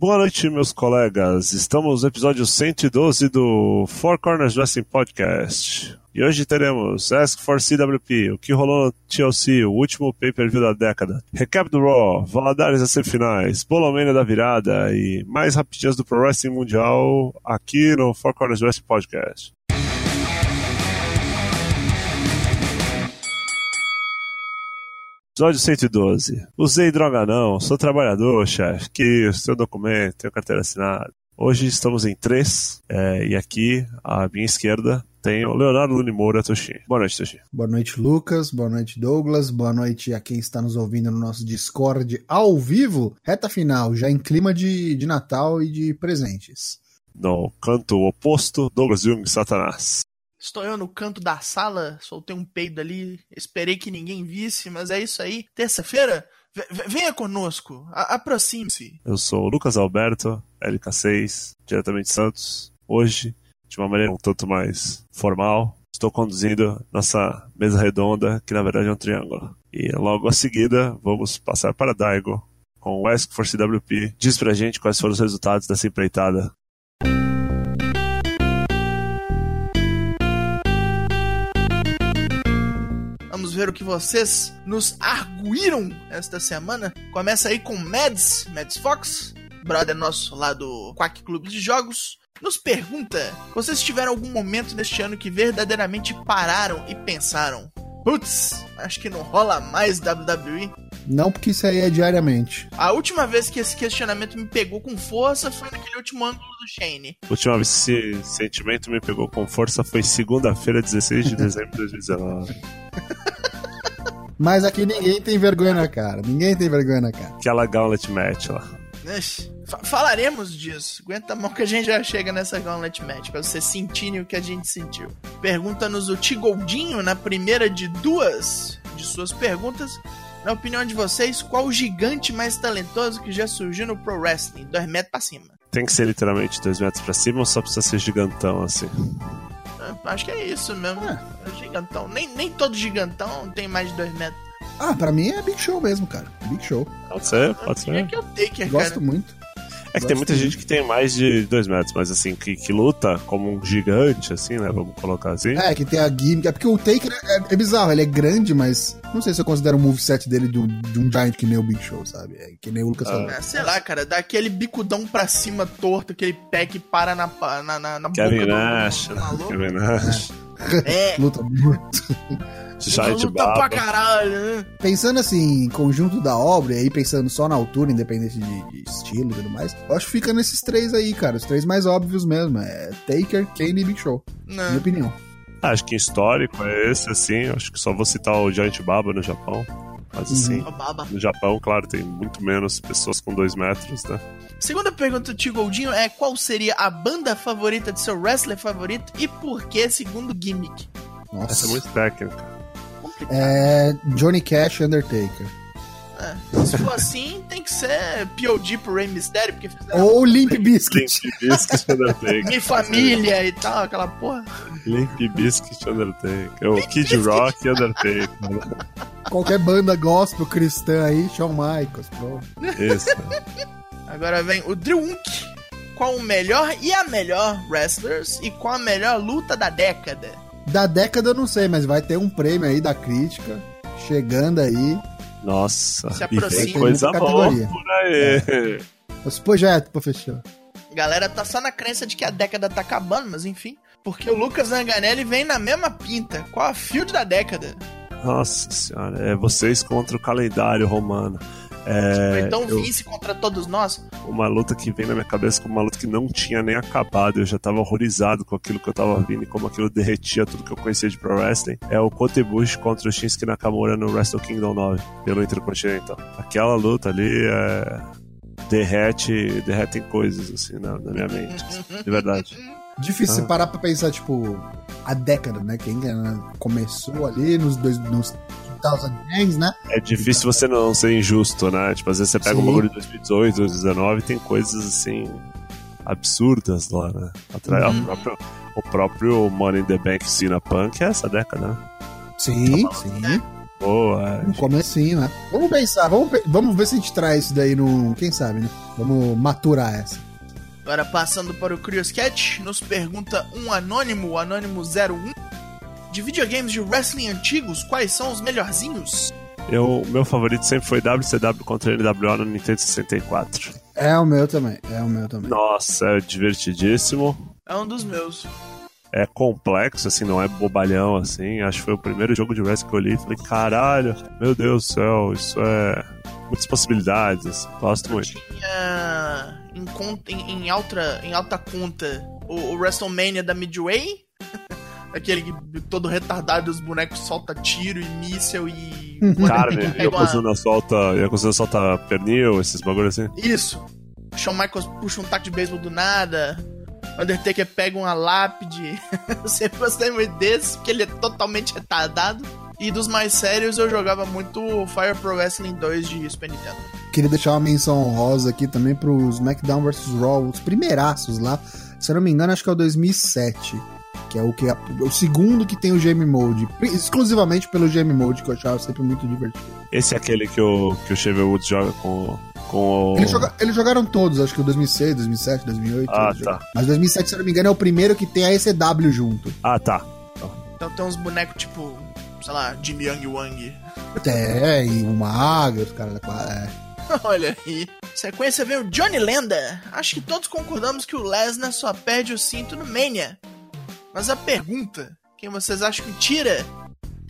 Boa noite, meus colegas. Estamos no episódio 112 do Four Corners Wrestling Podcast. E hoje teremos Ask for CWP, o que rolou no TLC, o último pay-per-view da década, recap do Raw, Valadares das semifinais, Bolomania da virada e mais rapidinhas do Pro Wrestling Mundial aqui no Four Corners Wrestling Podcast. Episódio 112. Usei droga não, sou trabalhador, chefe. Que isso, seu documento, tenho carteira assinada. Hoje estamos em três, é, e aqui, à minha esquerda, tem o Leonardo Luni Moura Toshin. Boa noite, Toshin. Boa noite, Lucas. Boa noite, Douglas. Boa noite a quem está nos ouvindo no nosso Discord ao vivo. Reta final, já em clima de, de Natal e de presentes. No canto oposto, Douglas Jung Satanás. Estou eu no canto da sala, soltei um peido ali, esperei que ninguém visse, mas é isso aí. Terça-feira, venha conosco, aproxime-se. Eu sou o Lucas Alberto, LK6, diretamente de Santos. Hoje, de uma maneira um tanto mais formal, estou conduzindo nossa mesa redonda, que na verdade é um triângulo. E logo a seguida, vamos passar para Daigo, com o Ask for CWP. Diz pra gente quais foram os resultados dessa empreitada. Ver o que vocês nos arguíram esta semana. Começa aí com Mads, Mads Fox, brother nosso lá do Quack Clube de Jogos. Nos pergunta: vocês tiveram algum momento neste ano que verdadeiramente pararam e pensaram: putz, acho que não rola mais WWE? Não, porque isso aí é diariamente. A última vez que esse questionamento me pegou com força foi naquele último ângulo do Shane. A última vez que esse sentimento me pegou com força foi segunda-feira, 16 de dezembro de 2019. Mas aqui ninguém tem vergonha na cara. Ninguém tem vergonha na cara. Aquela Gauntlet Match lá. Falaremos disso. Aguenta a mão que a gente já chega nessa Gauntlet Match, pra vocês sentirem o que a gente sentiu. Pergunta-nos o Tigoldinho na primeira de duas de suas perguntas. Na opinião de vocês, qual o gigante mais talentoso que já surgiu no Pro Wrestling? Dois metros pra cima. Tem que ser literalmente dois metros pra cima ou só precisa ser gigantão assim? Acho que é isso mesmo. É. é gigantão. Nem, nem todo gigantão tem mais de dois metros. Ah, pra mim é Big Show mesmo, cara. Big Show. Pode ser, pode ser. É que eu Taker, Gosto muito. É que tem muita gente que tem mais de dois metros, mas assim, que, que luta como um gigante, assim, né? Vamos colocar assim. É, que tem a gimmick. É porque o Taker é, é bizarro, ele é grande, mas não sei se eu considero o moveset dele de um, de um giant que nem o Big Show, sabe? É, que nem o Lucas ah. É, sei lá, cara, dá aquele bicudão pra cima torto, aquele pé que para na, na, na, na Kevin boca Nash, do, do Kevin Nash. É. Luta muito. Giant luta baba. pra caralho, né? Pensando assim, em conjunto da obra, e aí pensando só na altura, independente de, de, estilo e tudo mais, eu acho que fica nesses três aí, cara. Os três mais óbvios mesmo. É Taker, Kane e Big Show. Não. Minha opinião. Ah, acho que histórico é esse, assim. Acho que só vou citar o Giant Baba no Japão. Mas assim, uhum. no Japão, claro, tem muito menos pessoas com dois metros, né? Segunda pergunta do Tio Goldinho é qual seria a banda favorita de seu wrestler favorito e por que segundo gimmick? Nossa. Essa é muito técnica. É Johnny Cash Undertaker. É, se for assim, tem que ser POD pro Rey Mysterio, porque fizeram... Ou Limp Bizkit. Limp Bizkit Undertaker. Minha família e tal, aquela porra. Limp Bizkit Undertaker. O Kid Rock Undertaker. Qualquer banda gospel cristã aí, Shawn Michaels, pronto. Isso. Agora vem o Drew Unk. Qual o melhor e a melhor wrestlers e qual a melhor luta da década? Da década eu não sei, mas vai ter um prêmio aí da crítica chegando aí. Nossa, Se aproxima. coisa boa por aí. É. Os projetos, professor. Galera tá só na crença de que a década tá acabando, mas enfim. Porque o Lucas Zanganelli vem na mesma pinta. Qual a field da década? Nossa senhora, é vocês contra o calendário romano. É, então eu, Vince contra todos nós? Uma luta que vem na minha cabeça como uma luta que não tinha nem acabado. Eu já tava horrorizado com aquilo que eu tava vindo e como aquilo derretia tudo que eu conhecia de Pro Wrestling. É o Kotebushi contra o Shinsuke Nakamura no Wrestle Kingdom 9, pelo Intercontinental. Aquela luta ali é... derrete, derretem coisas assim na, na minha mente. Assim, de verdade. Difícil ah. parar pra pensar, tipo, a década, né? Quem começou ali nos dois, nos Né? É difícil você não ser injusto, né? Tipo, às vezes você pega Sim. um bagulho de 2018, 2019 e tem coisas assim absurdas lá, né? Atrás, uhum. próprio, o próprio Money in the Bank Cena Punk é essa década, né? Sim, tá sim. Boa. No comecinho, né? Vamos pensar, vamos, vamos ver se a gente traz isso daí no. Quem sabe, né? Vamos maturar essa. Agora passando para o Curious Cat, nos pergunta um anônimo, o anônimo 01. De videogames de wrestling antigos, quais são os melhorzinhos? Eu, meu favorito sempre foi WCW contra NWO no Nintendo 64. É o meu também, é o meu também. Nossa, é divertidíssimo. É um dos meus. É complexo, assim, não é bobalhão, assim. Acho que foi o primeiro jogo de wrestling que eu li e falei, caralho, meu Deus do céu, isso é muitas possibilidades, assim. Gosto muito. Tinha em, conta, em, em, alta, em alta conta o, o WrestleMania da Midway. Aquele que todo retardado, os bonecos solta tiro e míssel e. Cara, e a Kozuna solta. E a Kozuna solta pernil, esses bagulhos assim. Isso. Shawn Michaels puxa um taco de beisebol do nada. Undertaker pega uma lápide. eu sempre gostei muito desse, porque ele é totalmente retardado. E dos mais sérios, eu jogava muito Fire Pro Wrestling 2 de Super Nintendo. Queria deixar uma menção honrosa aqui também pros SmackDown vs. Raw, os primeiraços lá. Se eu não me engano, acho que é o 2007. Que é o que é o segundo que tem o Game Mode. Exclusivamente pelo Game Mode, que eu achava sempre muito divertido. Esse é aquele que o, que o Chevy Woods joga com com o... eles, joga, eles, jogaram todos, acho que o 2006, 2007, 2008. Ah, tá. Mas 2007, se eu não me engano, é o primeiro que tem a ECW junto. Ah, tá. Então tem uns bonecos tipo, sei lá, Jimmy Young Wang. É, e o Maga, os caras da é. Olha aí. Sequência vem o Johnny Lenda. Acho que todos concordamos que o Lesnar só perde o cinto no Mania. Mas a pergunta, quem vocês acham que tira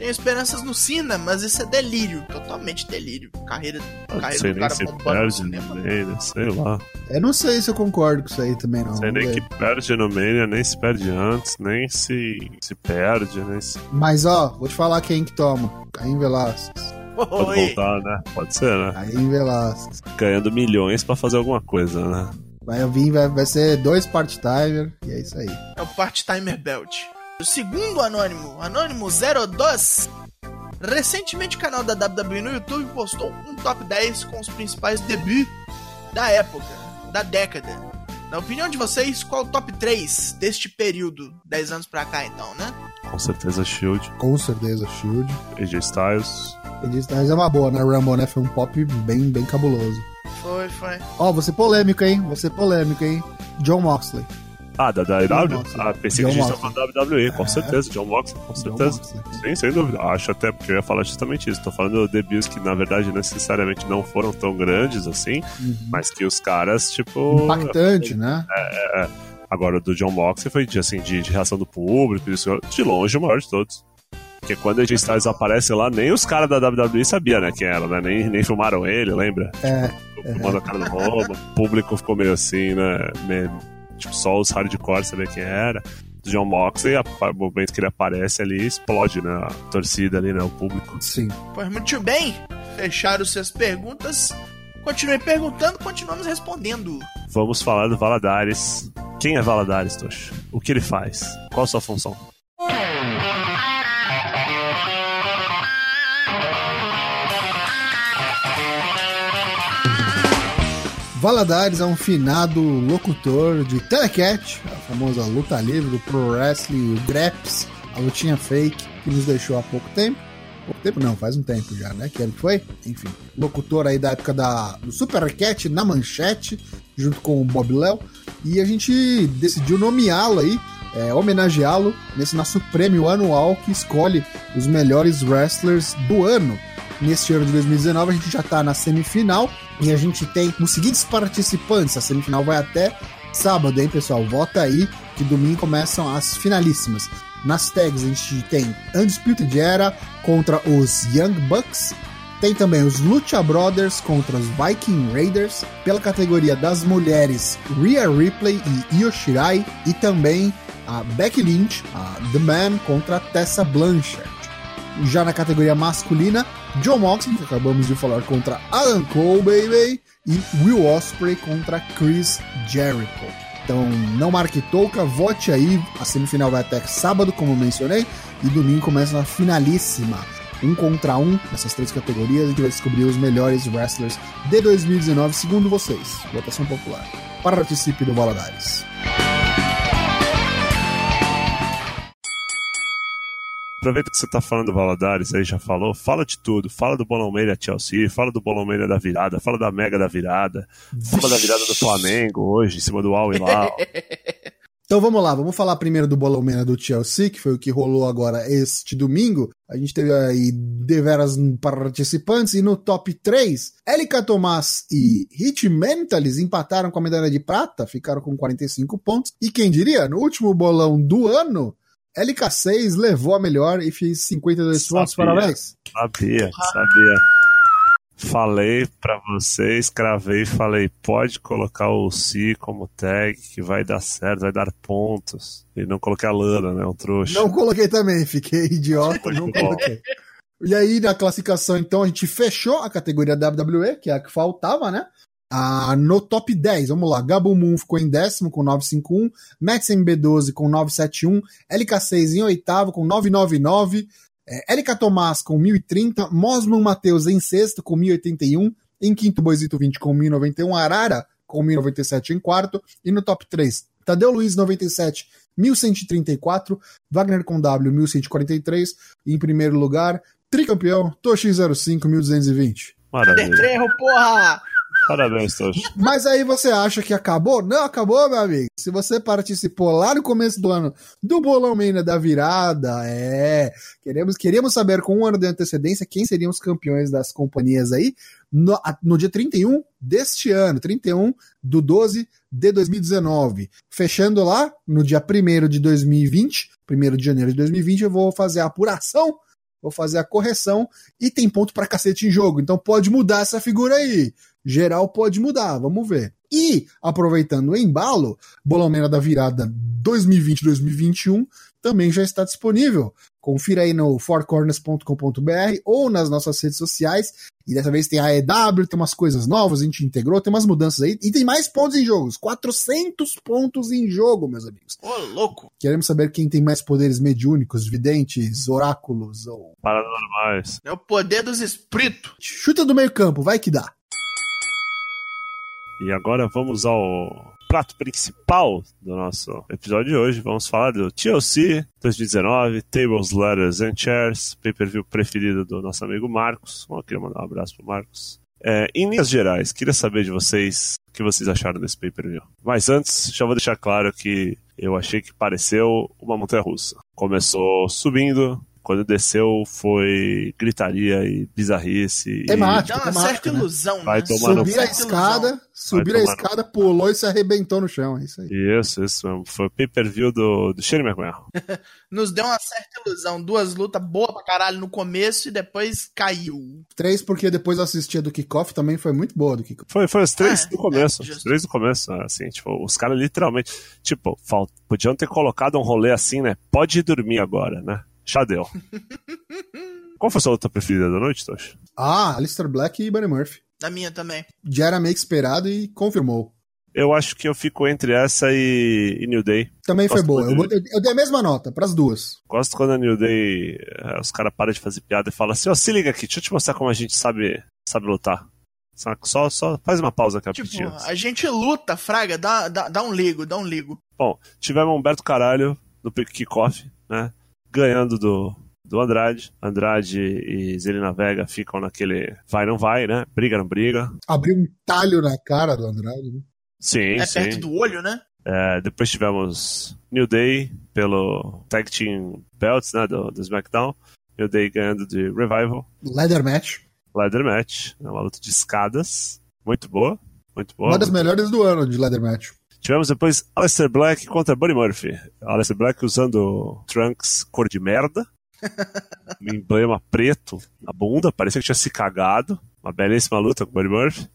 tenho esperanças no Cena, mas isso é delírio, totalmente delírio. Carreira, carreira sei do cara no Mania, sei lá. Eu não sei se eu concordo com isso aí também, não. Sei nem que perde no Mania, nem se perde antes, nem se, se perde, nem se... Mas ó, vou te falar quem que toma. Caim Velasquez. Pode voltar, né? Pode ser, né? Caim Velasquez. Ganhando milhões pra fazer alguma coisa, né? Vai vir, vai, vai ser dois part-timer e é isso aí. É o part-timer belt. O segundo anônimo, anônimo 02. Recentemente o canal da WWE no YouTube postou um top 10 com os principais debuts da época, da década. Na opinião de vocês, qual o top 3 deste período? 10 anos pra cá então, né? Com certeza Shield. Com certeza Shield. AJ Styles. AJ Styles é uma boa, né? Rumble, né? Foi um pop bem, bem cabuloso. Foi, foi. Ó, oh, você polêmico, hein? Você polêmico, hein? John Moxley. Ah, da, da IW? Ah, pensei John que a gente estava falando da WWE, com é. certeza. John Moxley, com certeza. Sim, sem dúvida. Acho até, porque eu ia falar justamente isso. Tô falando de debuts que, na verdade, necessariamente não foram tão grandes assim, uhum. mas que os caras, tipo... Impactante, né? É, é, é. Agora, o do John Moxley foi, de, assim, de, de reação do público, isso, de longe, o maior de todos. Porque quando a gente Styles aparece lá, nem os caras da WWE sabiam, né, quem era, né? Nem, nem filmaram ele, lembra? É. Tipo, filmando a cara do Roma. o público ficou meio assim, né? Meio tipo, só os hardcore saber quem era. John Moxley, o momento que ele aparece ali, explode, né? A torcida ali, né? O público. Sim. Pois muito bem. Fecharam suas perguntas. Continue perguntando, continuamos respondendo. Vamos falar do Valadares. Quem é Valadares, Tocho? O que ele faz? Qual a sua função? Valadares é um finado locutor de Telecat, a famosa luta livre, do Pro Wrestling, o Greps, a lutinha fake, que nos deixou há pouco tempo. Pouco tempo não, faz um tempo já, né? Que ele foi, enfim, locutor aí da época da, do Supercat na manchete, junto com o Bob Léo. E a gente decidiu nomeá-lo aí, é, homenageá-lo nesse nosso prêmio anual que escolhe os melhores wrestlers do ano. Neste ano de 2019 a gente já tá na semifinal e a gente tem os seguintes participantes. A semifinal vai até sábado, hein, pessoal? Vota aí que domingo começam as finalíssimas. Nas tags a gente tem Undisputed Era contra os Young Bucks. Tem também os Lucha Brothers contra os Viking Raiders. Pela categoria das mulheres, Rhea Ripley e Io Shirai. E também a Becky Lynch, a The Man contra a Tessa Blanchard. Já na categoria masculina, John Moxley, que acabamos de falar, contra Adam Cole, baby, e Will Ospreay contra Chris Jericho. Então, não marque touca, vote aí. A semifinal vai até sábado, como mencionei, e domingo começa a finalíssima. Um contra um nessas três categorias. A gente vai descobrir os melhores wrestlers de 2019, segundo vocês. Votação popular. Participe do Valadares. Aproveita que você tá falando do Valadares aí, já falou, fala de tudo. Fala do Bolão Meia Chelsea, fala do Bolão Meia da virada, fala da Mega da virada, fala da virada do Flamengo hoje, em cima do Al Hilal. Então vamos lá, vamos falar primeiro do Bolão Mena do Chelsea, que foi o que rolou agora este domingo. A gente teve aí deveras participantes e no top 3, Elika Tomás e Hit Mentalis empataram com a medalha de prata, ficaram com 45 pontos. E quem diria, no último bolão do ano, LK6 levou a melhor e fez 52 pontos, parabéns. Sabia, sabia. Falei pra vocês, cravei, falei, pode colocar o Si como tag, que vai dar certo, vai dar pontos. E não coloquei a Lana, né? Um trouxa. Não coloquei também, fiquei idiota, não coloquei. E aí, na classificação, então, a gente fechou a categoria WWE, que é a que faltava, né? Ah, no top 10, vamos lá. Gabo Moon ficou em décimo com 951, Max MB12 com 971, LK6 em oitavo com 999, é, Érica Tomás com 1030, Mosman Matheus em sexto com 1081, em quinto Boisito 20 com 1091, Arara com 1097 em quarto, e no top 3, Tadeu Luiz 97, 1134, Wagner com W 1143, e em primeiro lugar, tricampeão, Toshi 05 1220. Maravilha. Detrejo, porra! Parabéns, Toshi. Mas aí você acha que acabou? Não acabou, meu amigo. Se você participou lá no começo do ano do Bolão Mena da virada, é. Queremos, queríamos saber com um ano de antecedência quem seriam os campeões das companhias aí no, no dia 31 deste ano, 31 do 12 de 2019. Fechando lá, no dia 1 de 2020, 1 de janeiro de 2020, eu vou fazer a apuração, vou fazer a correção e tem ponto pra cacete em jogo. Então pode mudar essa figura aí. Geral pode mudar, vamos ver. E, aproveitando o embalo, Bolomena da Virada 2020-2021 também já está disponível. Confira aí no fourcorners.com.br ou nas nossas redes sociais. E dessa vez tem a EW, tem umas coisas novas, a gente integrou, tem umas mudanças aí. E tem mais pontos em jogos. 400 pontos em jogo, meus amigos. Ô, louco! Queremos saber quem tem mais poderes mediúnicos, videntes, oráculos ou. Paranormais. É o poder dos espíritos. Chuta do meio campo, vai que dá. E agora vamos ao prato principal do nosso episódio de hoje. Vamos falar do TLC 2019, Tables, Letters and Chairs, pay-per-view preferido do nosso amigo Marcos. Eu queria mandar um abraço pro Marcos. É, em linhas gerais, queria saber de vocês o que vocês acharam desse pay-per-view. Mas antes, já vou deixar claro que eu achei que pareceu uma montanha russa. Começou subindo, quando desceu foi gritaria e bizarrice. Temático, Dá uma certa né? ilusão, Vai né? tomar no Subir a Certa escada, ilusão. subir a tomar no- escada, pulou e se arrebentou no chão. É isso aí. Isso, isso mesmo. Foi o pay-per-view do, do Shane McMahon. Nos deu uma certa ilusão. Duas lutas boas pra caralho no começo e depois caiu. Três, porque depois eu assisti a do Kickoff, também foi muito boa a do Kickoff. Foi, foi os três É, do começo. é, os três do começo, assim, tipo, os caras literalmente. Tipo, podiam ter colocado um rolê assim, né? Pode ir dormir agora, né? Já deu. Qual foi a sua luta preferida da noite, Tosh? Ah, Alistair Black e Buddy Murphy. Na minha também. Já era meio que esperado e confirmou. Eu acho que eu fico entre essa e, e New Day. Também foi Gosto boa. Eu, eu, eu dei a mesma nota pras duas. Gosto quando a New Day, eh, os caras param de fazer piada e falam assim, ó, se liga aqui, deixa eu te mostrar como a gente sabe, sabe lutar. Só, só, faz uma pausa aqui Tipo, rapidinho. a gente luta, Fraga, dá, dá, dá um ligo, dá um ligo. Bom, tivemos Humberto Caralho no kickoff, né? Ganhando do, do Andrade. Andrade e Zelina Vega ficam naquele vai não vai, né? Briga não briga. Abriu um talho na cara do Andrade. né? Sim, é sim. perto do olho, né? É, depois tivemos New Day pelo Tag Team Belts, né? Do, do SmackDown. New Day ganhando de Revival. Leather Match. Ladder Match, né, uma luta de escadas. Muito boa. Muito boa. Uma das melhores do ano de Leather Match. Tivemos depois Aleister Black contra Buddy Murphy. Aleister Black usando trunks cor de merda. um emblema preto na bunda, parecia que tinha se cagado. Uma belíssima luta com o Buddy Murphy.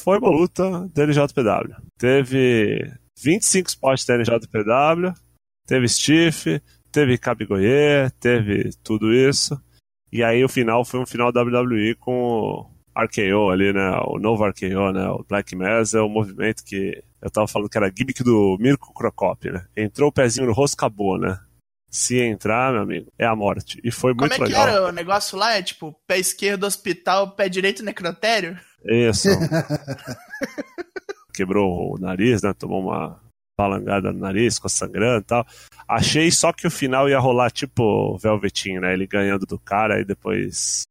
Foi uma luta da NJPW. Teve 25 spots da NJPW, teve Stiff, teve Cabigoyer, teve tudo isso. E aí o final foi um final WWE com o RKO ali, né? O novo RKO, né? O Black Mass é o movimento que eu tava falando que era gimmick do Mirko Crocop, né? Entrou o pezinho no rosto, acabou, né? Se entrar, meu amigo, é a morte. E foi Como muito é que legal. era o negócio lá? É tipo, pé esquerdo hospital, pé direito necrotério? Isso. Quebrou o nariz, né? Tomou uma balangada no nariz, com sangrando e tal. Achei só que o final ia rolar tipo Velvetinho, né? Ele ganhando do cara e depois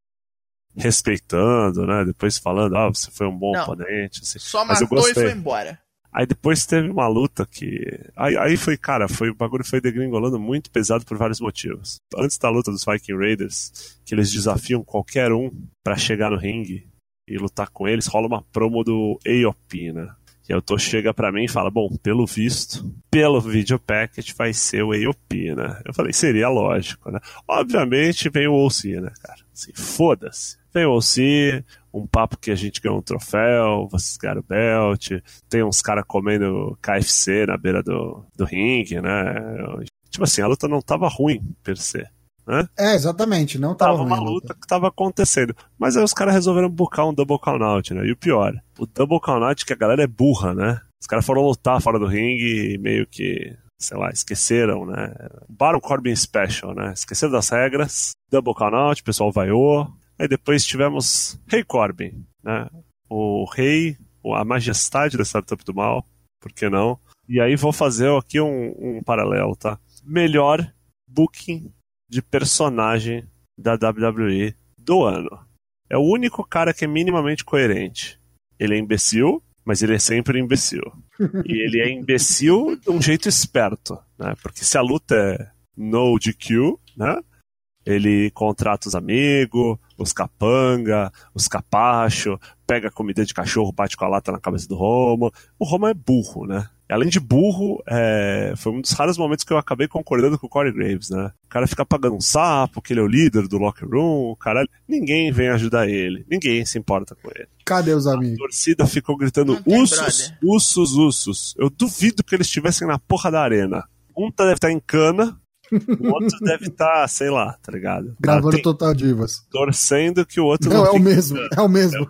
respeitando, né? Depois falando, ah, você foi um bom Não. oponente. Assim. Só Mas eu matou e gostei. foi embora. Aí depois teve uma luta que. Aí, aí foi, cara, foi, o bagulho foi degringolando muito pesado por vários motivos. Antes da luta dos Viking Raiders, que eles desafiam qualquer um pra chegar no ringue e lutar com eles, rola uma promo do AOP, né? E aí o Tô chega pra mim e fala: Bom, pelo visto, pelo video packet vai ser o AOP, né? Eu falei: Seria lógico, né? Obviamente vem o OC, né, cara? Assim, foda-se. Vem o OC, um papo que a gente ganhou um troféu, vocês ganharam o belt, tem uns caras comendo KFC na beira do, do ringue, né? Tipo assim, a luta não tava ruim, per se. Né? É, exatamente, não tava, Tava uma ruim, luta que tava acontecendo. Mas aí os caras resolveram buscar um double count né? E o pior, o double count que a galera é burra, né? Os caras foram lutar fora do ringue e meio que, sei lá, esqueceram, né? Baron Corbin Special, né? Esqueceram das regras, double count o pessoal vaiou. Aí depois tivemos Rei Corbin, né? O rei, a majestade da startup do mal, por que não? E aí vou fazer aqui um, um paralelo, tá? Melhor booking de personagem da WWE do ano. É o único cara que é minimamente coerente. Ele é imbecil, mas ele é sempre imbecil. e ele é imbecil de um jeito esperto, né? Porque se a luta é no DQ, né? Ele contrata os amigos, os capanga, os capacho, pega comida de cachorro, bate com a lata na cabeça do Roman. O Roman é burro, né? Além de burro, é... foi um dos raros momentos que eu acabei concordando com o Corey Graves, né? O cara fica pagando um sapo, que ele é o líder do locker room, o caralho. Ninguém vem ajudar ele, ninguém se importa com ele. Cadê os A amigos? torcida ficou gritando ursos, ursos, ursos. Eu duvido que eles estivessem na porra da arena. Um tá- deve estar em cana, o outro deve estar, sei lá, tá ligado? Gravando Tá Total Divas. torcendo que o outro Não, não, é o mesmo, é o mesmo.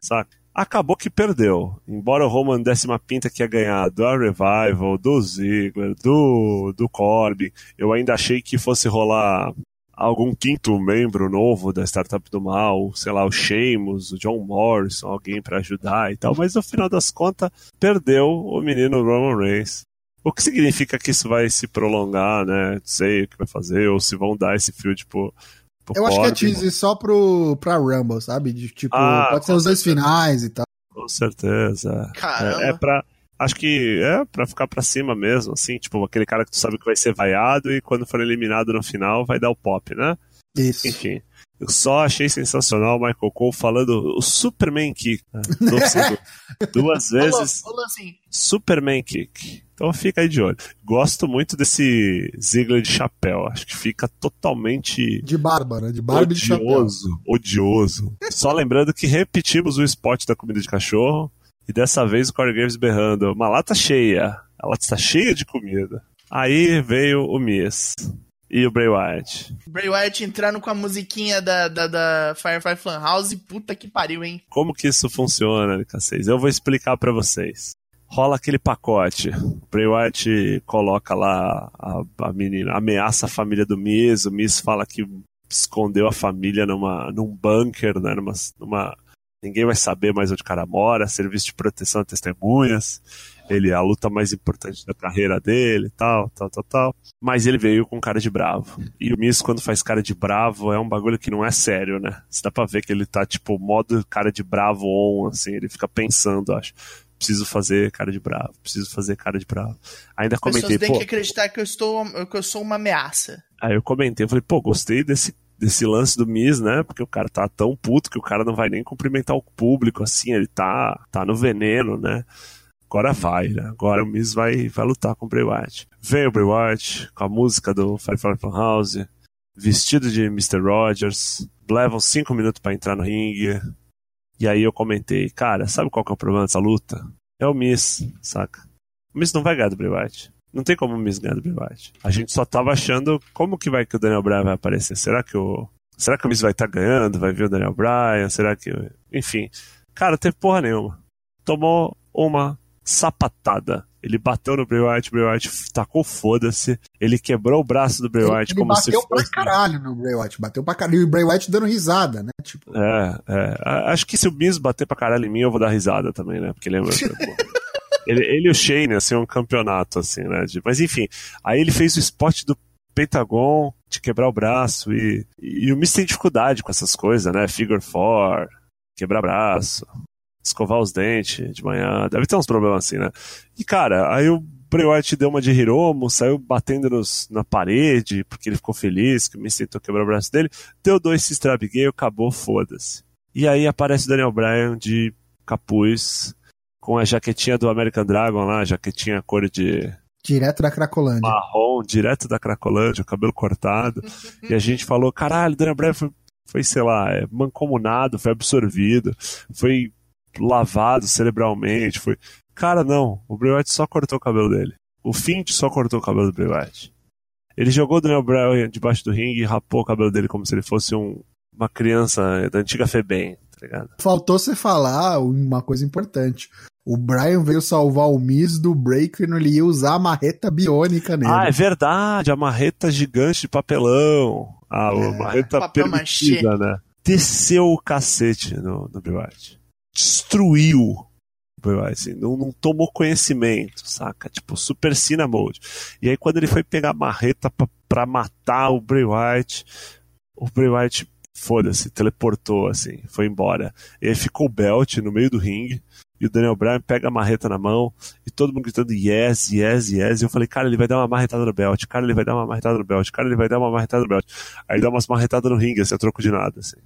saca? Acabou que perdeu. Embora o Roman desse uma pinta que ia ganhar do Revival, do Ziggler, do, do Corbin, eu ainda achei que fosse rolar algum quinto membro novo da Startup do Mal, sei lá, o Sheamus, o John Morrison, alguém pra ajudar e tal, mas no final das contas, perdeu o menino Roman Reigns. O que significa que isso vai se prolongar, né? Não sei o que vai fazer, ou se vão dar esse field pro, pro Eu acho que é Corbin. tease só pro, pra Rumble, sabe? De, tipo, Ah, pode ser os dois finais e tal. Com certeza. Caramba. É, é pra. Acho que é pra ficar pra cima mesmo, assim, tipo, aquele cara que tu sabe que vai ser vaiado e quando for eliminado no final vai dar o pop, né? Isso. Enfim. Eu só achei sensacional o Michael Cole falando o Superman Kick. Né? Duas Falou, vezes falou assim. Superman Kick. Então fica aí de olho. Gosto muito desse Ziggler de chapéu. Acho que fica totalmente De barba, né? De barba e de chapéu. odioso, odioso. Só lembrando que repetimos o spot da comida de cachorro e dessa vez o Corey Graves berrando, uma lata cheia, a lata está cheia de comida. Aí veio o Miz e o Bray Wyatt. Bray Wyatt entrando com a musiquinha da, da, da Firefly Funhouse. Puta que pariu, hein? Como que isso funciona, LK6? Eu vou explicar pra vocês. Rola aquele pacote. O Bray Wyatt coloca lá a, a menina, ameaça a família do Miz. O Miz fala que escondeu a família numa, num bunker, né? Numa, numa, ninguém vai saber mais onde o cara mora. Serviço de proteção a testemunhas. Ele é a luta mais importante da carreira dele, tal, tal, tal, tal. Mas ele veio com cara de bravo. E o Miz, quando faz cara de bravo, é um bagulho que não é sério, né? Você dá pra ver que ele tá, tipo, modo cara de bravo on, assim. Ele fica pensando, acho. Preciso fazer cara de bravo, preciso fazer cara de bravo. Ainda As pessoas comentei, têm que acreditar que eu, estou, que eu sou uma ameaça. Aí eu comentei, eu falei, pô, gostei desse, desse lance do Miz, né? Porque o cara tá tão puto que o cara não vai nem cumprimentar o público, assim, ele tá, tá no veneno, né? Agora vai, né? Agora o Miz vai, vai lutar com o Bray Wyatt. Vem o Bray Wyatt com a música do Firefly Funhouse, vestido de Mr. Rogers, levam cinco minutos pra entrar no ringue. E aí eu comentei, cara, sabe qual que é o problema dessa luta? É o Miz, saca? O Miz não vai ganhar do Bray Wyatt. Não tem como o Miz ganhar do Bray Wyatt. A gente só tava achando como que vai que o Daniel Bryan vai aparecer. Será que o será que o Miz vai estar ganhando? Vai vir o Daniel Bryan? Será que enfim, cara, teve porra nenhuma. Tomou uma sapatada. Ele bateu no Bray Wyatt, o Bray Wyatt tacou foda-se. Ele quebrou o braço do Bray Ele, Wyatt ele como se bateu pra fosse caralho no Bray Wyatt. Bateu pra caralho. E o Bray Wyatt dando risada, né? Tipo, É, é. Acho que se o Miz bater pra caralho em mim, eu vou dar risada também, né? Porque lembra. Ele, ele e o Shane, assim, um campeonato, assim, né? De, mas enfim, aí ele fez o spot do Pentagon de quebrar o braço e, e, e o Miz tem dificuldade com essas coisas, né? Figure four, quebrar braço, escovar os dentes de manhã, deve ter uns problemas assim, né? E cara, aí o Bray Wyatt deu uma de Hiromo, saiu batendo nos, na parede, porque ele ficou feliz que o Miz tentou quebrar o braço dele, deu dois strap gay, acabou, foda-se. E aí aparece o Daniel Bryan de capuz, com a jaquetinha do American Dragon lá, jaquetinha cor de Direto da Cracolândia. marrom, direto da Cracolândia, o cabelo cortado. e a gente falou, caralho, Daniel Bryan foi, foi, sei lá, é, mancomunado, foi absorvido, foi lavado cerebralmente, foi... Cara, não, o Bray Wyatt só cortou o cabelo dele. O Fint só cortou o cabelo do Bray Wyatt. Ele jogou o Daniel Bryan debaixo do ringue e rapou o cabelo dele como se ele fosse um, uma criança da antiga Febem, tá ligado? Faltou você falar uma coisa importante. O Brian veio salvar o Miz do Breaker ele ia usar a marreta biônica nele. Ah, é verdade, a marreta gigante de papelão. A É, marreta papel permitida, né? Desceu o cacete no, no Bray Wyatt. Destruiu assim, não, não tomou conhecimento, saca? Tipo, Super Cena Mode. E aí quando ele foi pegar a marreta pra, pra matar o Bray Wyatt, o Bray Wyatt, foda-se, teleportou, assim, foi embora. E aí ficou o Belt no meio do ringue, e o Daniel Bryan pega a marreta na mão, e todo mundo gritando yes, yes, yes. E eu falei, cara, ele vai dar uma marretada no belt, cara, ele vai dar uma marretada no belt, cara, ele vai dar uma marretada no belt. Aí dá umas marretadas no ringue, assim, a troco de nada, assim.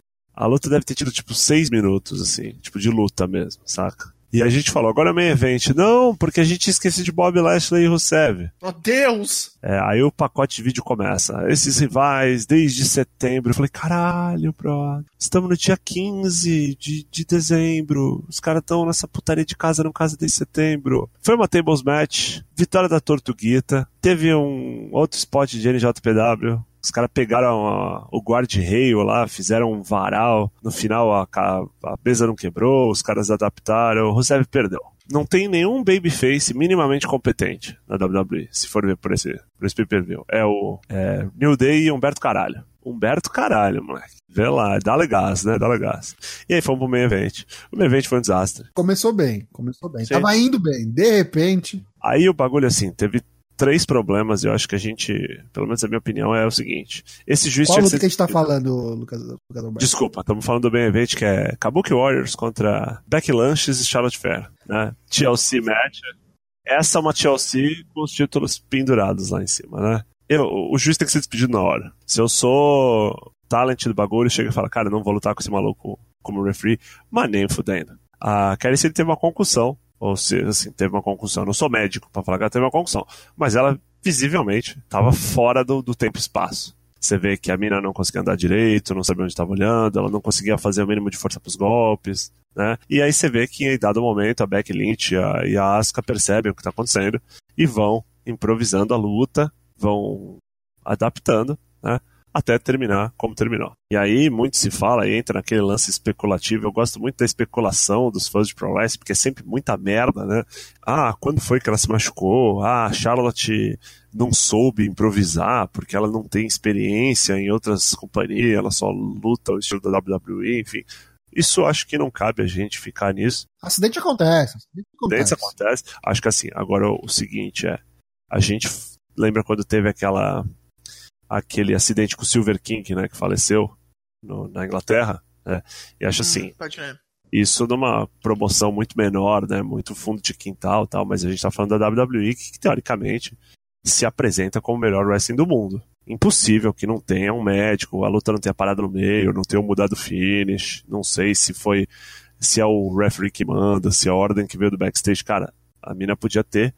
A luta deve ter tido, tipo, seis minutos, assim, tipo, de luta mesmo, saca? E a gente falou, agora é main event. Não, porque a gente esqueceu de Bob Lashley e Rusev. Oh, Deus! É, aí o pacote de vídeo começa. Esses rivais, desde setembro. Eu falei, caralho, brother. Estamos no dia 15 de, de dezembro. Os caras estão nessa putaria de casa no casa desde setembro. Foi uma tables match. Vitória da Tortuguita. Teve um outro spot de NJPW. Os caras pegaram a- o guard-rail lá, fizeram um varal. No final a, a mesa não quebrou, os caras adaptaram. O Rusev perdeu. Não tem nenhum babyface minimamente competente na WWE, se for ver por esse, por esse pay-per-view. É o é, New Day e Humberto Caralho. Humberto Caralho, moleque. Vê lá, dá legás, né? Dá legás. E aí fomos pro main event. O main event foi um desastre. Começou bem, começou bem. Sim. Tava indo bem. De repente, Aí o bagulho, assim, teve três problemas. Eu acho que a gente, pelo menos a minha opinião, é o seguinte: esse juiz qual luta ser que a gente tá falando, Lucas, Lucas Alberto? Desculpa, estamos falando do main event que é Kabuki Warriors contra Becky Lanches e Charlotte Fair, né? TLC match. Essa é uma TLC com os títulos pendurados lá em cima, né? Eu, o juiz tem que ser despedido na hora. Se eu sou talent do bagulho, chega e fala, cara, não vou lutar com esse maluco como referee, mas nem fudendo. A Kelly ele teve uma concussão, ou seja, assim, teve uma concussão. Eu não sou médico pra falar que ela teve uma concussão, mas ela visivelmente estava fora do, do tempo e espaço. Você vê que a mina não conseguia andar direito, não sabia onde estava olhando, ela não conseguia fazer o mínimo de força para os golpes, né? E aí você vê que em dado momento a Becky Lynch e a, e a Asuka percebem o que está acontecendo e vão improvisando a luta, vão adaptando, né? Até terminar como terminou. E aí muito se fala e entra naquele lance especulativo. Eu gosto muito da especulação dos fãs de Pro Wrestling, porque é sempre muita merda, né? Ah, quando foi que ela se machucou? Ah, a Charlotte não soube improvisar porque ela não tem experiência em outras companhias, ela só luta o estilo da WWE, enfim. Isso acho que não cabe a gente ficar nisso. Acidente acontece. Acidente acontece. acontece. Acho que assim, agora o seguinte é, a gente lembra quando teve aquela aquele acidente com o Silver King, né, que faleceu no- na Inglaterra, né? E acho assim, Hum, crer. isso numa promoção muito menor, né? Muito fundo de quintal tal, mas a gente tá falando da WWE que, que, teoricamente se apresenta como o melhor wrestling do mundo. Impossível que não tenha um médico, a luta não tenha parado no meio, não tenha mudado o finish, não sei se foi se é o referee que manda, se é a ordem que veio do backstage, cara, a mina podia ter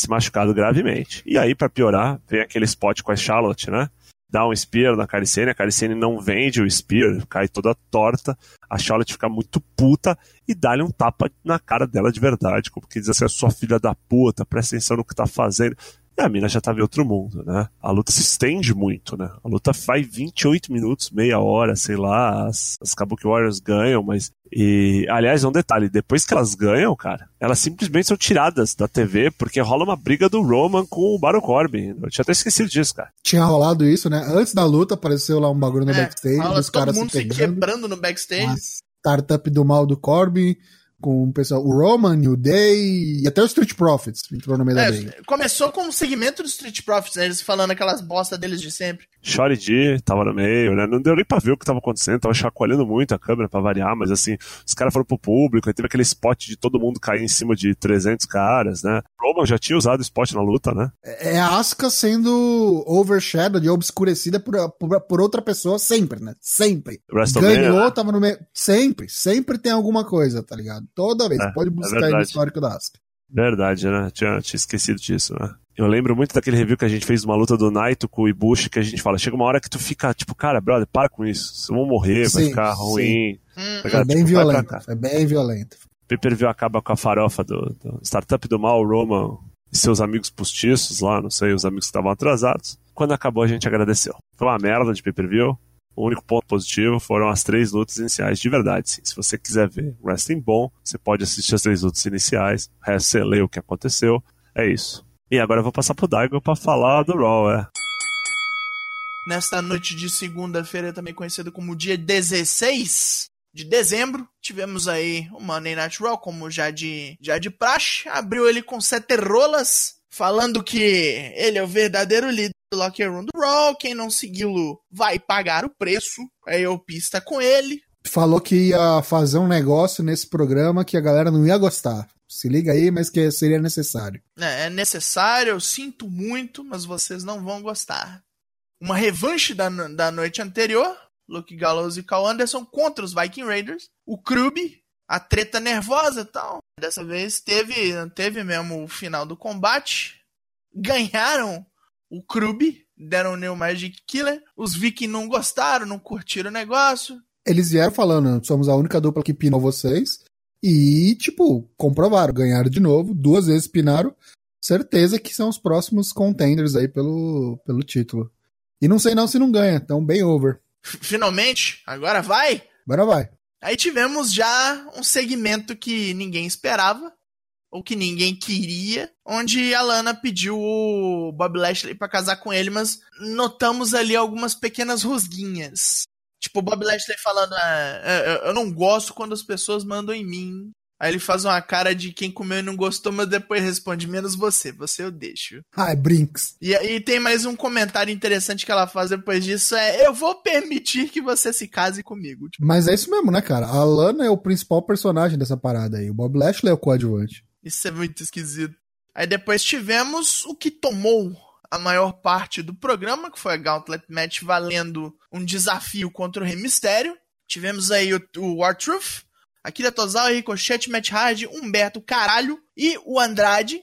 se machucado gravemente. E aí, pra piorar, vem aquele spot com a Charlotte, né? Dá um spear na Caricene, a Caricene não vende o spear, cai toda torta, a Charlotte fica muito puta e dá-lhe um tapa na cara dela de verdade, como que diz assim, sua filha da puta, presta atenção no que tá fazendo. E a mina já tava em outro mundo, né? A luta se estende muito, né? A luta faz 28 minutos, meia hora, sei lá, as, as Kabuki Warriors ganham, mas... E, aliás, um detalhe, depois que elas ganham, cara, elas simplesmente são tiradas da TV, porque rola uma briga do Roman com o Baron Corbin. Eu tinha até esquecido disso, cara. Tinha rolado isso, né? Antes da luta apareceu lá um bagulho no É, backstage, fala os todo caras se mundo se, pegando. quebrando no backstage. Uma startup do mal do Corbin, com o pessoal, o Roman, o Day e até o Street Profits entrou no meio é, da briga. Começou com o segmento do Street Profits, né? eles falando aquelas bosta deles de sempre. Shorty D tava no meio, né? Não deu nem pra ver o que tava acontecendo, tava chacoalhando muito a câmera pra variar, mas assim, os caras foram pro público, aí teve aquele spot de todo mundo cair em cima de 300 caras, né? Roman já tinha usado spot na luta, né? É, é a Asuka sendo overshadowed e obscurecida por, por, por, outra pessoa sempre, né? Sempre. Ganhou, tava no meio. Sempre, sempre tem alguma coisa, tá ligado? Toda vez. É, Pode buscar é aí no histórico da Asuka. Verdade, né? Tinha, tinha esquecido disso, né? Eu lembro muito daquele review que a gente fez de uma luta do Naito com o Ibushi, que a gente fala, chega uma hora que tu fica, tipo, cara, brother, para com isso. Vocês vão morrer, sim, vai ficar sim. ruim. Hum, tá é bem tipo, violento, é bem violento. Pay-per-view acaba com a farofa do, do startup do mal, Roman e seus amigos postiços lá, não sei, os amigos que estavam atrasados. Quando acabou, a gente agradeceu. Foi uma merda de pay-per-view, o único ponto positivo foram as três lutas iniciais de verdade. Sim. Se você quiser ver wrestling bom, você pode assistir as três lutas iniciais. O resto você lê o que aconteceu. É isso. E agora eu vou passar pro Daigo para falar do Raw, é. Nesta noite de segunda-feira, também conhecido como dia 16 de dezembro, tivemos aí o Monday Night Raw, como já de, já de praxe. Abriu ele com sete rolas, falando que ele é o verdadeiro líder do Locker Room do Raw, quem não segui-lo vai pagar o preço. Aí eu pista com ele. Falou que ia fazer um negócio nesse programa que a galera não ia gostar. Se liga aí, mas que seria necessário. É, é necessário, eu sinto muito, mas vocês não vão gostar. Uma revanche da, da noite anterior, Luke Gallows e Cal Anderson contra os Viking Raiders. O Krub, a treta nervosa e tal. Dessa vez teve, teve mesmo o final do combate. Ganharam o Krub, deram o New Magic Killer. Os Vikings não gostaram, não curtiram o negócio. Eles vieram falando, somos a única dupla que pinou vocês. E, tipo, comprovaram, ganharam de novo, duas vezes pinaram. Certeza que são os próximos contenders aí pelo, pelo título. E não sei não se não ganha, então bem over. Finalmente, agora vai? Agora vai. Aí tivemos já um segmento que ninguém esperava, ou que ninguém queria, onde a Lana pediu o Bob Lashley para casar com ele, mas notamos ali algumas pequenas rusguinhas. Tipo, o Bob Lashley falando, ah, eu não gosto quando as pessoas mandam em mim. Aí ele faz uma cara de quem comeu e não gostou, mas depois responde, menos você, você eu deixo. Ah, é Brinks. E, e tem mais um comentário interessante que ela faz depois disso, é, eu vou permitir que você se case comigo. Tipo, mas é isso mesmo, né, cara? A Lana é o principal personagem dessa parada aí, o Bob Lashley é o coadjuvante. Isso é muito esquisito. Aí depois tivemos o que tomou a maior parte do programa, que foi a Gauntlet Match valendo um desafio contra o Rei Mistério. Tivemos aí o, o R-Truth, Akira Tozawa, Ricochet, Matt Hardy, Humberto Caralho e o Andrade.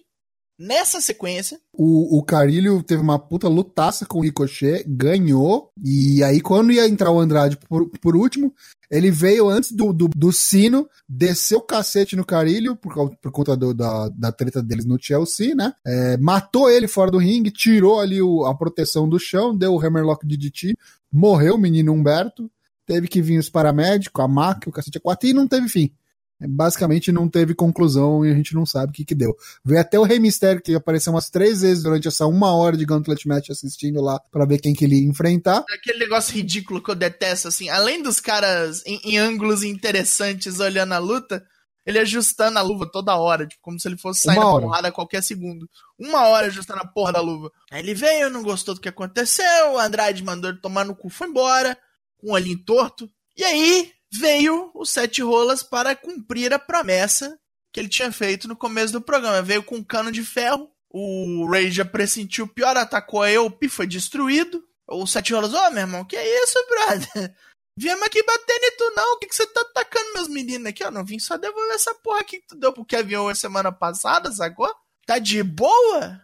Nessa sequência. O, o Carilho teve uma puta lutaça com o Ricochet, ganhou. E aí, quando ia entrar o Andrade por, por último, ele veio antes do, do, do sino, desceu o cacete no Carilho, por, por conta do, da, da treta deles no Chelsea, né? É, matou ele fora do ringue, tirou ali o, a proteção do chão, deu o Hammerlock de DT, morreu o menino Humberto, teve que vir os paramédicos, a máquina, o cacete 4 e não teve fim. Basicamente não teve conclusão e a gente não sabe o que que deu. Veio até o Rei Mistério, que apareceu umas três vezes durante essa uma hora de Gauntlet Match assistindo lá para ver quem que ele ia enfrentar. Aquele negócio ridículo que eu detesto, assim, além dos caras em, em ângulos interessantes olhando a luta, ele ajustando a luva toda hora, tipo, como se ele fosse sair na porrada a qualquer segundo. Uma hora ajustando a porra da luva. Aí ele veio, não gostou do que aconteceu, o Andrade mandou ele tomar no cu, foi embora, o olhinho torto. E aí, veio o Sete Rolas para cumprir a promessa que ele tinha feito no começo do programa. Veio com um cano de ferro, o Ray já pressentiu o pior, atacou a Eupi, foi destruído. O Sete Rolas, ô oh, meu irmão, que é isso, brother? Viemos aqui bater em tu não, o que, que você tá atacando meus meninos aqui? Eu não vim só devolver essa porra aqui que tu deu pro Kevin semana passada, sacou? Tá de boa?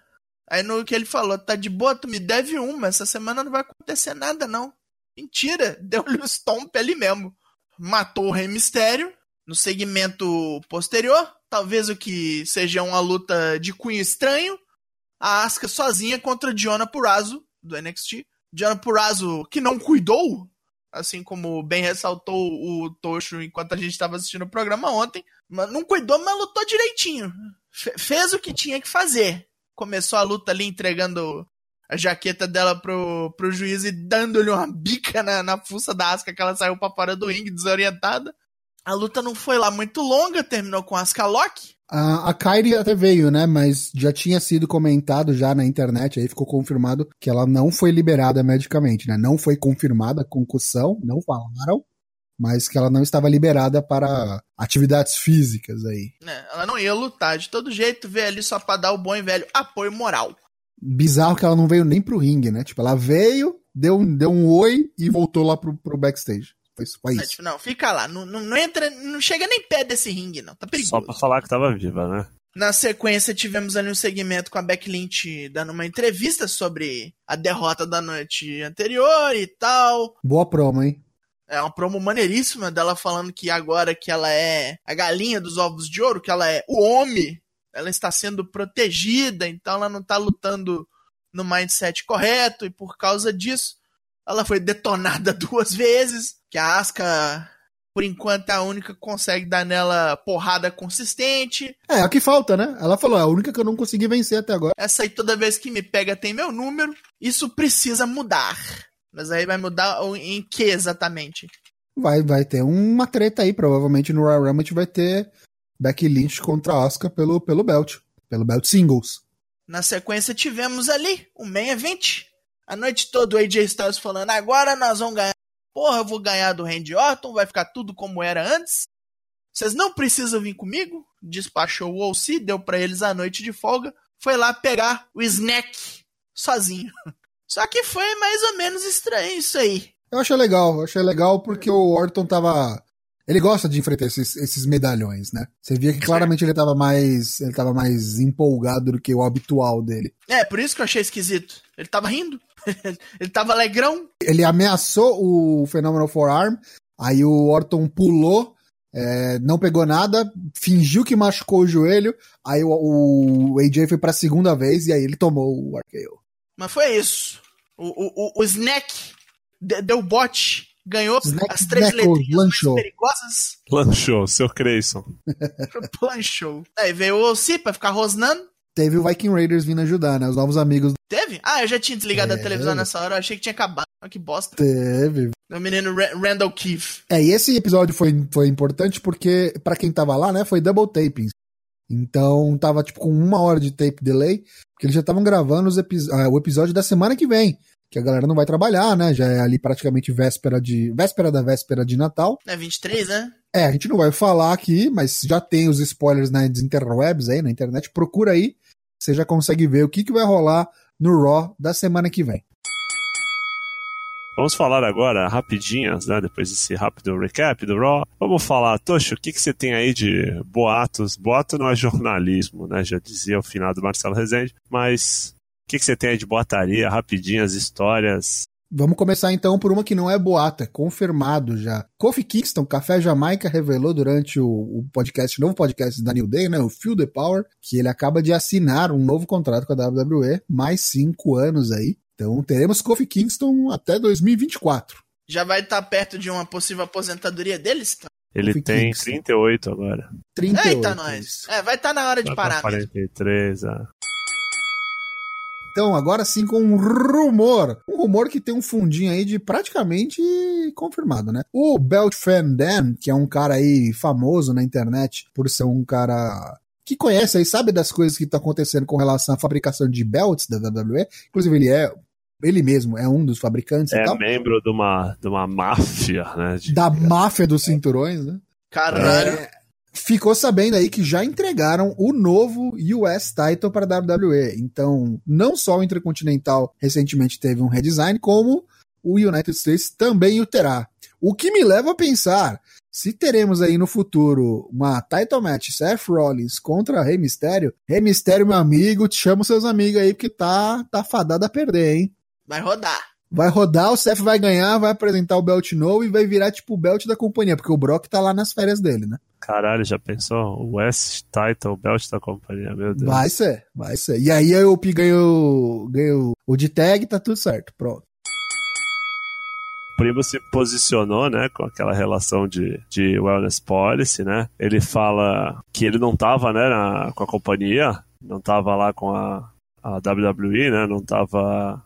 Aí no que ele falou, tá de boa, tu me deve uma, essa semana não vai acontecer nada não. Mentira, deu-lhe o stomp ali mesmo matou o Rei Mistério. No segmento posterior, talvez o que seja uma luta de cunho estranho, a Asuka sozinha contra Diona Purazo, do NXT. Diona Purazo, que não cuidou, assim como bem ressaltou o Tocho enquanto a gente estava assistindo o programa ontem, mas não cuidou, mas lutou direitinho. Fe fez o que tinha que fazer. Começou a luta ali entregando a jaqueta dela pro, pro juiz e dando-lhe uma bica na, na fuça da Asca que ela saiu pra fora do ringue desorientada. A luta não foi lá muito longa, terminou com Asuka Loki. A, a Kairi até veio, né? Mas já tinha sido comentado já na internet, aí ficou confirmado que ela não foi liberada medicamente, né? Não foi confirmada a concussão, não falaram, mas que ela não estava liberada para atividades físicas aí. É, ela não ia lutar de todo jeito, veio ali só pra dar o bom e velho apoio moral. Bizarro que ela não veio nem pro ringue, né? Tipo, ela veio, deu, deu um oi e voltou lá pro, pro backstage. Foi, foi É, isso. tipo, não, fica lá, não, não, não entra, não chega nem perto desse ringue, não, tá perigoso. Só pra falar que tava viva, né? Na sequência, tivemos ali um segmento com a Beck Lynch dando uma entrevista sobre a derrota da noite anterior e tal. Boa promo, hein? É uma promo maneiríssima dela falando que agora que ela é a galinha dos ovos de ouro, que ela é o homem, ela está sendo protegida, então ela não tá lutando no mindset correto, e por causa disso, ela foi detonada duas vezes, que a Asuka, por enquanto, é a única que consegue dar nela porrada consistente. É, a que falta, né? Ela falou, é a única que eu não consegui vencer até agora. Essa aí toda vez que me pega tem meu número. Isso precisa mudar. Mas aí vai mudar em que exatamente? Vai, vai ter uma treta aí, provavelmente no Royal Rumble vai ter Becky Lynch contra Asuka pelo, pelo belt, pelo belt singles. Na sequência tivemos ali o main event. A noite toda o AJ Styles falando, agora nós vamos ganhar. Porra, eu vou ganhar do Randy Orton, vai ficar tudo como era antes. Vocês não precisam vir comigo. Despachou o OC, deu pra eles a noite de folga. Foi lá pegar o snack sozinho. Só que foi mais ou menos estranho isso aí. Eu achei legal, eu achei legal porque o Orton tava. Ele gosta de enfrentar esses, esses medalhões, né? Você via que claramente ele tava mais. Ele tava mais empolgado do que o habitual dele. É, por isso que eu achei esquisito. Ele tava rindo. Ele tava alegrão. Ele ameaçou o Phenomenal Forearm, aí o Orton pulou, é, não pegou nada, fingiu que machucou o joelho, aí o, o AJ foi pra segunda vez e aí ele tomou o RKO. Mas foi isso. O, o, o, o Snack de- deu bote, ganhou Snack as três Knuckles letrinhas mais lanchou. perigosas, Lanchou, seu Creyson. planchou. Aí veio o OC pra ficar rosnando. Teve o Viking Raiders vindo ajudar, né? Os novos amigos Teve? Ah, eu já tinha desligado É. a televisão nessa hora, eu achei que tinha acabado. Olha que bosta. teve. O menino Ra- Randall Keefe. É, e esse episódio foi, foi importante porque, pra quem tava lá, né, foi double taping. Então, tava, tipo, com uma hora de tape delay, porque eles já estavam gravando os epi- ah, o episódio da semana que vem, que a galera não vai trabalhar, né, já é ali praticamente véspera de, véspera da véspera de Natal. É 23, né? É, a gente não vai falar aqui, mas já tem os spoilers nas interwebs aí, na internet, procura aí, você já consegue ver o que, que vai rolar no Raw da semana que vem. Vamos falar agora rapidinhas, né? Depois desse rápido recap do Raw. Vamos falar, Tocho, o que, que você tem aí de boatos? Boato não é jornalismo, né? Já dizia o finado Marcelo Rezende. Mas que, que você tem aí de boataria? Rapidinhas, histórias. Vamos começar então por uma que não é boata, é confirmado já. Kofi Kingston, Café Jamaica, revelou durante o, o podcast, novo podcast da New Day, né, o Feel the Power, que ele acaba de assinar um novo contrato com a WWE, mais cinco anos aí. Então teremos Kofi Kingston até 2024. Já vai estar perto de uma possível aposentadoria deles? Tá? Ele Kofi tem Kingston. 38 agora. 38. Eita, nós. É, vai estar na hora de Vai pra parar mesmo. 43, ah. Então, agora sim com um rumor. Um rumor que tem um fundinho aí de praticamente confirmado, né? O Belt Fan Dan, que é um cara aí famoso na internet por ser um cara que conhece aí, sabe das coisas que estão acontecendo com relação à fabricação de belts da WWE. Inclusive, ele é. Ele mesmo é um dos fabricantes e É tal. membro de uma, de uma máfia, né? de- Da máfia dos cinturões, né? Caralho. É, ficou sabendo aí que já entregaram o novo US Title para a WWE. Então, não só o Intercontinental recentemente teve um redesign, como o United States também o terá. O que me leva a pensar se teremos aí no futuro uma title match Seth Rollins contra Rey Mysterio. Rey Mysterio, meu amigo, te chama seus amigos aí porque tá, tá fadado a perder, hein? Vai rodar. Vai rodar, o Seth vai ganhar, vai apresentar o belt novo e vai virar tipo o belt da companhia, porque o Brock tá lá nas férias dele, né? Caralho, já pensou? O West Title Belt da companhia, meu Deus. Vai ser, vai ser. E aí a UP ganhou, ganhou o de tag, tá tudo certo, pronto. O primo se posicionou, né, com aquela relação de, de wellness policy, né? Ele fala que ele não tava, né, na- com a companhia, não tava lá com a, a WWE, né, não tava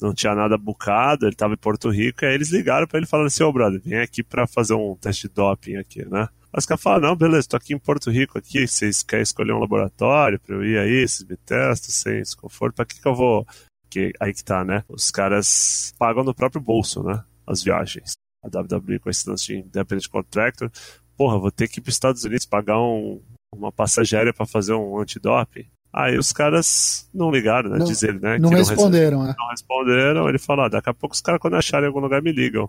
não tinha nada bucado, ele tava em Porto Rico, e aí eles ligaram para ele falando assim, ô oh, brother, vem aqui para fazer um teste de doping aqui, né? Os caras falaram, não, beleza, tô aqui em Porto Rico aqui, vocês querem escolher um laboratório pra eu ir aí, vocês me testam sem desconforto, pra que que eu vou... Que, aí que tá, né? Os caras pagam no próprio bolso, né? As viagens. A WWE com esse lance de independent contractor, porra, vou ter que ir para os Estados Unidos pagar um, uma passageira para fazer um antidoping. Aí os caras não ligaram, né? Não, Diz ele, né? Não responderam, não, é. não responderam. Ele falou: ah, daqui a pouco os caras, quando acharem algum lugar, me ligam.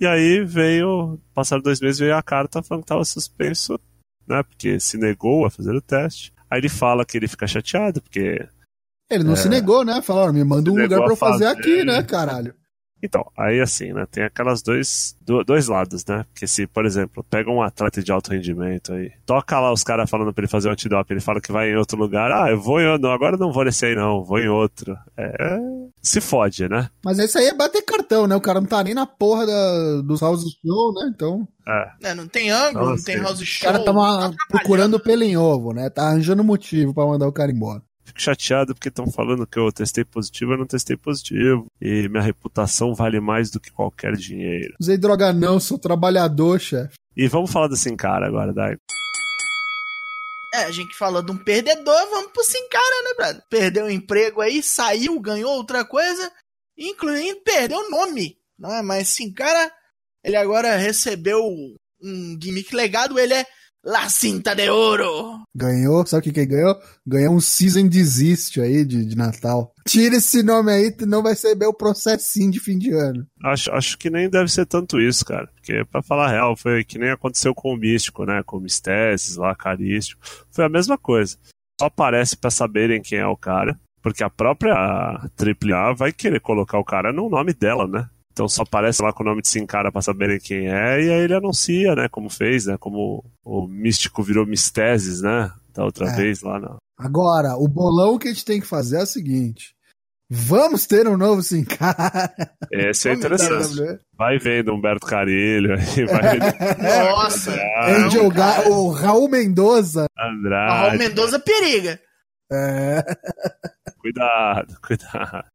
E aí veio, passaram dois meses, veio a carta falando que estava suspenso, né? Porque se negou a fazer o teste. Aí ele fala que ele fica chateado, porque. Ele não é, se negou, né? Falaram, me manda um lugar pra eu fazer, fazer aqui, né, caralho? Então, aí assim, né, tem aquelas dois, do, dois lados, né? Porque se, por exemplo, pega um atleta de alto rendimento aí, toca lá os caras falando pra ele fazer um antidoping, ele fala que vai em outro lugar, ah, eu vou em outro, agora não vou nesse aí não, vou em outro. É, se fode, né? Mas esse aí é bater cartão, né? O cara não tá nem na porra da, dos house show, né? Então... É. é não tem ângulo, não, não tem house show. O cara tá, tá procurando pelo em ovo, né? Tá arranjando motivo pra mandar o cara embora. Fico chateado porque estão falando que eu testei positivo, eu não testei positivo. E minha reputação vale mais do que qualquer dinheiro. Usei droga não, sou trabalhador, chefe. E vamos falar do Sincara agora, Dai. É, a gente falou de um perdedor, vamos pro Sincara, né, brother? Perdeu o emprego aí, saiu, ganhou outra coisa, incluindo perdeu o nome. Não é? Mas Sincara, ele agora recebeu um gimmick legado, ele é La Cinta de Ouro. Ganhou, sabe o que que ganhou? Ganhou um Season Desist aí de, de Natal. Tira esse nome aí, não vai ser bem o processinho de fim de ano. Acho, acho que nem deve ser tanto isso, cara. Porque, pra falar a real, foi que nem aconteceu com o Místico, né? Com o Misteses lá, Carístico. Foi a mesma coisa. Só aparece para saberem quem é o cara. Porque a própria AAA vai querer colocar o cara no nome dela, né? Então só aparece lá com o nome de Sincara pra saberem quem é, e aí ele anuncia, né, como fez, né, como o místico virou Misteses, né, da outra é. vez lá. Não. Agora, o bolão que a gente tem que fazer é o seguinte, vamos ter um novo Sincara. Esse é interessante. Vai vendo Humberto Carilho, aí vai vendo... Nossa! Angel Ga o Raul Mendoza. Andrade. O Raul Mendoza periga. É. Cuidado, cuidado.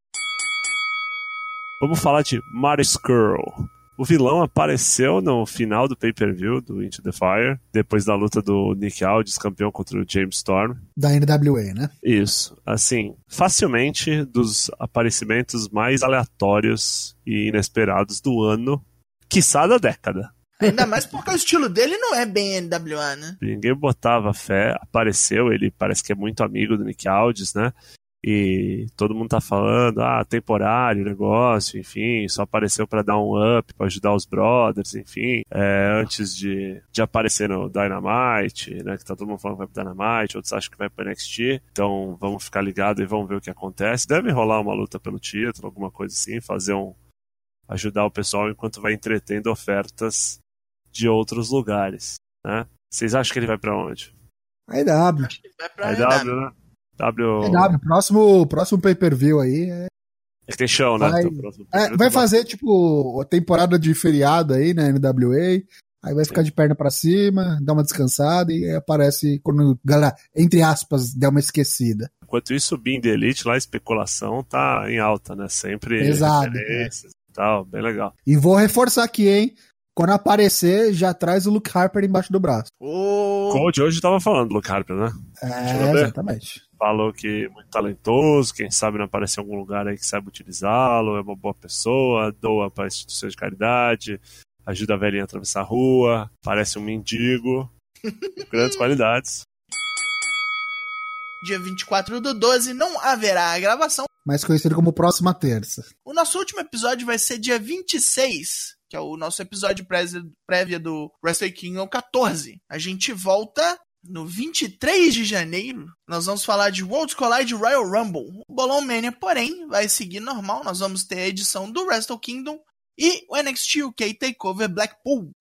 Vamos falar de Mario Skrull. O vilão apareceu no final do pay-per-view do Into the Fire, depois da luta do Nick Aldis, campeão contra o James Storm. Da NWA, né? Isso. Assim, facilmente dos aparecimentos mais aleatórios e inesperados do ano, quiçá da década. Ainda mais porque o estilo dele não é bem NWA, né? Ninguém botava fé, apareceu, ele parece que é muito amigo do Nick Aldis, né? E todo mundo tá falando, ah, temporário negócio, enfim, só apareceu para dar um up, para ajudar os brothers, enfim, é, antes de, de aparecer no Dynamite, né, que tá todo mundo falando que vai pro Dynamite, outros acham que vai pro NXT, então vamos ficar ligados e vamos ver o que acontece. Deve rolar uma luta pelo título, alguma coisa assim, fazer um ajudar o pessoal enquanto vai entretendo ofertas de outros lugares, né? Vocês acham que ele vai para onde? A EW. Acho que ele vai pra EW, né? W. É w próximo, próximo pay-per-view aí é. É show, né? Vai, é, vai fazer, tipo, a temporada de feriado aí, né? NWA. Aí vai ficar Sim. de perna para cima, dá uma descansada e aparece quando, galera, entre aspas, der uma esquecida. Enquanto isso, Bing the Elite lá, a especulação tá em alta, né? Sempre Exato, é. tal, bem legal. E vou reforçar aqui, hein? Quando aparecer, já traz o Luke Harper embaixo do braço. O coach hoje tava falando do Luke Harper, né? É, exatamente. Falou que é muito talentoso, quem sabe não aparecer em algum lugar aí que saiba utilizá-lo, é uma boa pessoa, doa para instituições de caridade, ajuda a velhinha a atravessar a rua, parece um mendigo, grandes qualidades. Dia 24 do 12 não haverá a gravação. Mais conhecido como próxima terça. O nosso último episódio vai ser dia 26 que é o nosso episódio prévia do Wrestle Kingdom 14. A gente volta no 23 de janeiro. Nós vamos falar de World Collide Royal Rumble. O Bolão Mania, porém, vai seguir normal. Nós vamos ter a edição do Wrestle Kingdom e o NXT UK Takeover Blackpool.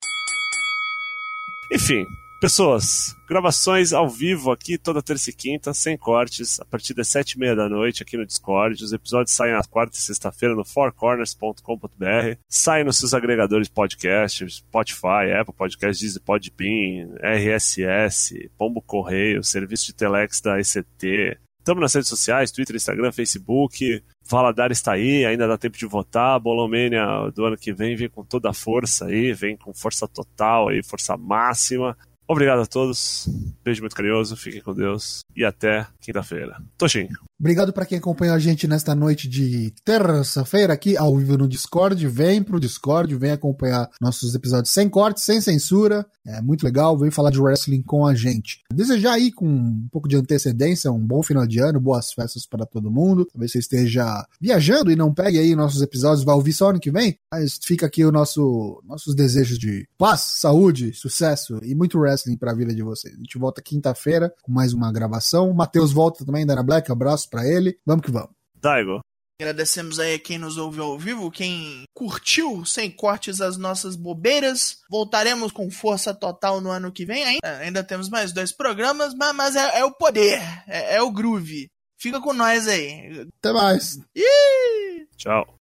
Enfim, Pessoas, gravações ao vivo aqui toda terça e quinta, sem cortes, a partir das sete e meia da noite aqui no Discord. Os episódios saem às quarta e sexta-feira no fourcorners.com.br. Saem nos seus agregadores de podcast, Spotify, Apple Podcast, Disney Podbean, RSS, Pombo Correio, serviço de telex da ECT, Estamos nas redes sociais, Twitter, Instagram, Facebook. Valadar está aí, ainda dá tempo de votar. Bolomania do ano que vem vem com toda a força aí, vem com força total aí, força máxima. Obrigado a todos. Beijo muito carinhoso, fiquem com Deus e até quinta-feira. Toshin. Obrigado para quem acompanhou a gente nesta noite de terça-feira aqui ao vivo no Discord. Vem pro Discord, vem acompanhar nossos episódios sem corte, sem censura. É muito legal, vem falar de wrestling com a gente. Desejar aí com um pouco de antecedência um bom final de ano, boas festas para todo mundo. Talvez você esteja viajando e não pegue aí nossos episódios, vai ouvir só ano que vem. Mas fica aqui o nosso nossos desejos de paz, saúde, sucesso e muito wrestling para a vida de vocês. A gente volta quinta-feira com mais uma gravação. O Matheus volta também, Dana Black, abraço para ele. Vamos que vamos. Daigo. Agradecemos aí a quem nos ouviu ao vivo, quem curtiu sem cortes as nossas bobeiras. Voltaremos com força total no ano que vem. Ainda, ainda temos mais dois programas, mas, mas é, é, o poder, é, é, o groove. Fica com nós aí. Até mais. Ih! Tchau.